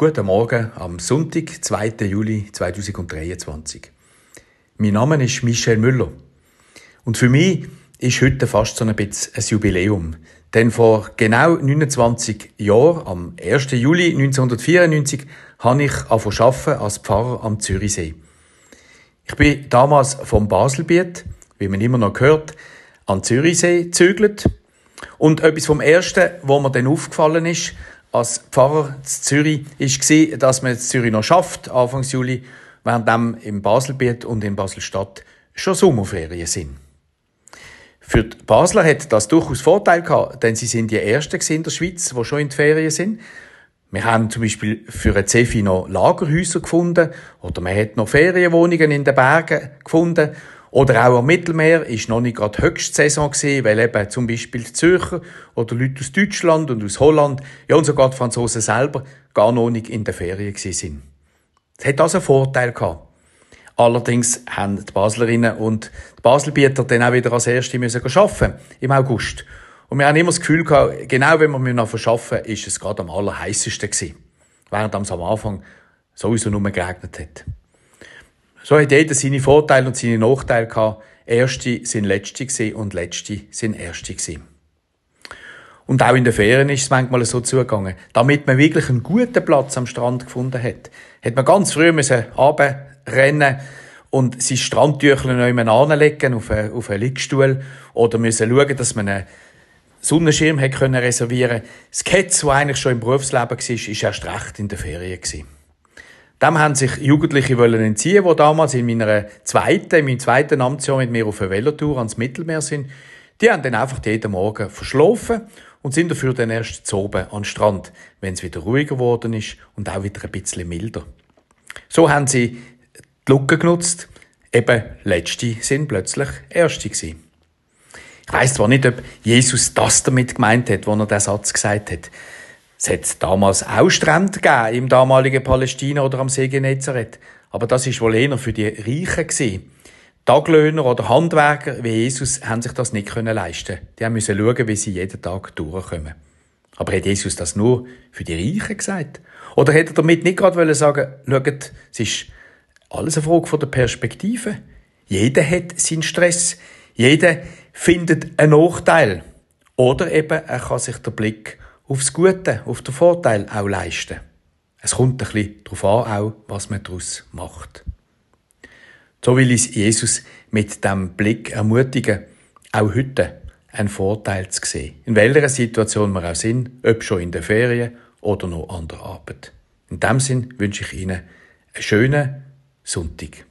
Guten Morgen am Sonntag, 2. Juli 2023. Mein Name ist Michel Müller. Und für mich ist heute fast so ein bisschen ein Jubiläum. Denn vor genau 29 Jahren, am 1. Juli 1994, habe ich angefangen als Pfarrer am Zürichsee. Ich bin damals vom Baselbiet, wie man immer noch hört, an Zürichsee gezögert. Und etwas vom Ersten, wo mir dann aufgefallen ist, als Pfarrer in Zürich, war, dass man in Zürich noch schafft, Anfang Juli, während dem im Baselbiet und in Baselstadt schon Sommerferien sind. Für die Basler hat das durchaus Vorteil gehabt, denn sie sind die Ersten in der Schweiz, die schon in die Ferien sind. Wir haben zum Beispiel für ein Zefi noch Lagerhäuser gefunden oder man hat noch Ferienwohnungen in den Bergen gefunden oder auch am Mittelmeer ist noch nicht gerade Höchstsaison gewesen, weil eben zum Beispiel die Zürcher oder Leute aus Deutschland und aus Holland, ja und sogar die Franzosen selber, gar noch nicht in der Ferien sind. Es hat also einen Vorteil gehabt. Allerdings haben die Baslerinnen und die Baselbieter dann auch wieder als Erste müssen arbeiten im August. Und wir haben immer das Gefühl gehabt, genau wenn wir noch verschaffen, ist es gerade am allerheißesten gewesen. Während es am Anfang sowieso nur geregnet hat. So hat jeder seine Vorteile und seine Nachteile gehabt. Erste sind Letzte gewesen und Letzte sind Erste gewesen. Und auch in den Ferien ist es manchmal so zugegangen. Damit man wirklich einen guten Platz am Strand gefunden hat, hat man ganz früh müssen rennen und sein Strandtüchlein noch anlegen auf einen, auf einen Liegestuhl oder müssen schauen, dass man einen Sonnenschirm hat reservieren. Das Ketz, das eigentlich schon im Berufsleben war, ist erst recht in den Ferien gewesen. Dem haben sich Jugendliche wollen entziehen, die damals in meiner zweiten, in meinem zweiten Amtsjahr mit mir auf einer Velotour ans Mittelmeer sind. Die haben dann einfach jeden Morgen verschlafen und sind dafür dann erst zu oben den Strand, wenn es wieder ruhiger geworden ist und auch wieder ein bisschen milder. So haben sie die Lücke genutzt. Eben, Letzte sind plötzlich Erste gewesen. Ich weiss zwar nicht, ob Jesus das damit gemeint hat, wo er den Satz gesagt hat. Es hat damals auch Strände gegeben im damaligen Palästina oder am See Genezareth. Aber das ist wohl eher für die Reichen gewesen. Taglöhner oder Handwerker wie Jesus haben sich das nicht können leisten. Die haben müssen schauen, wie sie jeden Tag durchkommen. Aber hat Jesus das nur für die Reichen gesagt? Oder hätte er damit nicht gerade sagen schaut, es ist alles eine Frage der Perspektive. Jeder hat seinen Stress. Jeder findet einen Nachteil. Oder eben, er kann sich den Blick aufs Gute, auf den Vorteil auch leisten. Es kommt ein bisschen darauf an, auch, was man daraus macht. So will uns Jesus mit dem Blick ermutigen, auch heute einen Vorteil zu sehen. In welcher Situation wir auch sind, ob schon in der Ferien oder noch an der Arbeit. In dem Sinn wünsche ich Ihnen einen schönen Sonntag.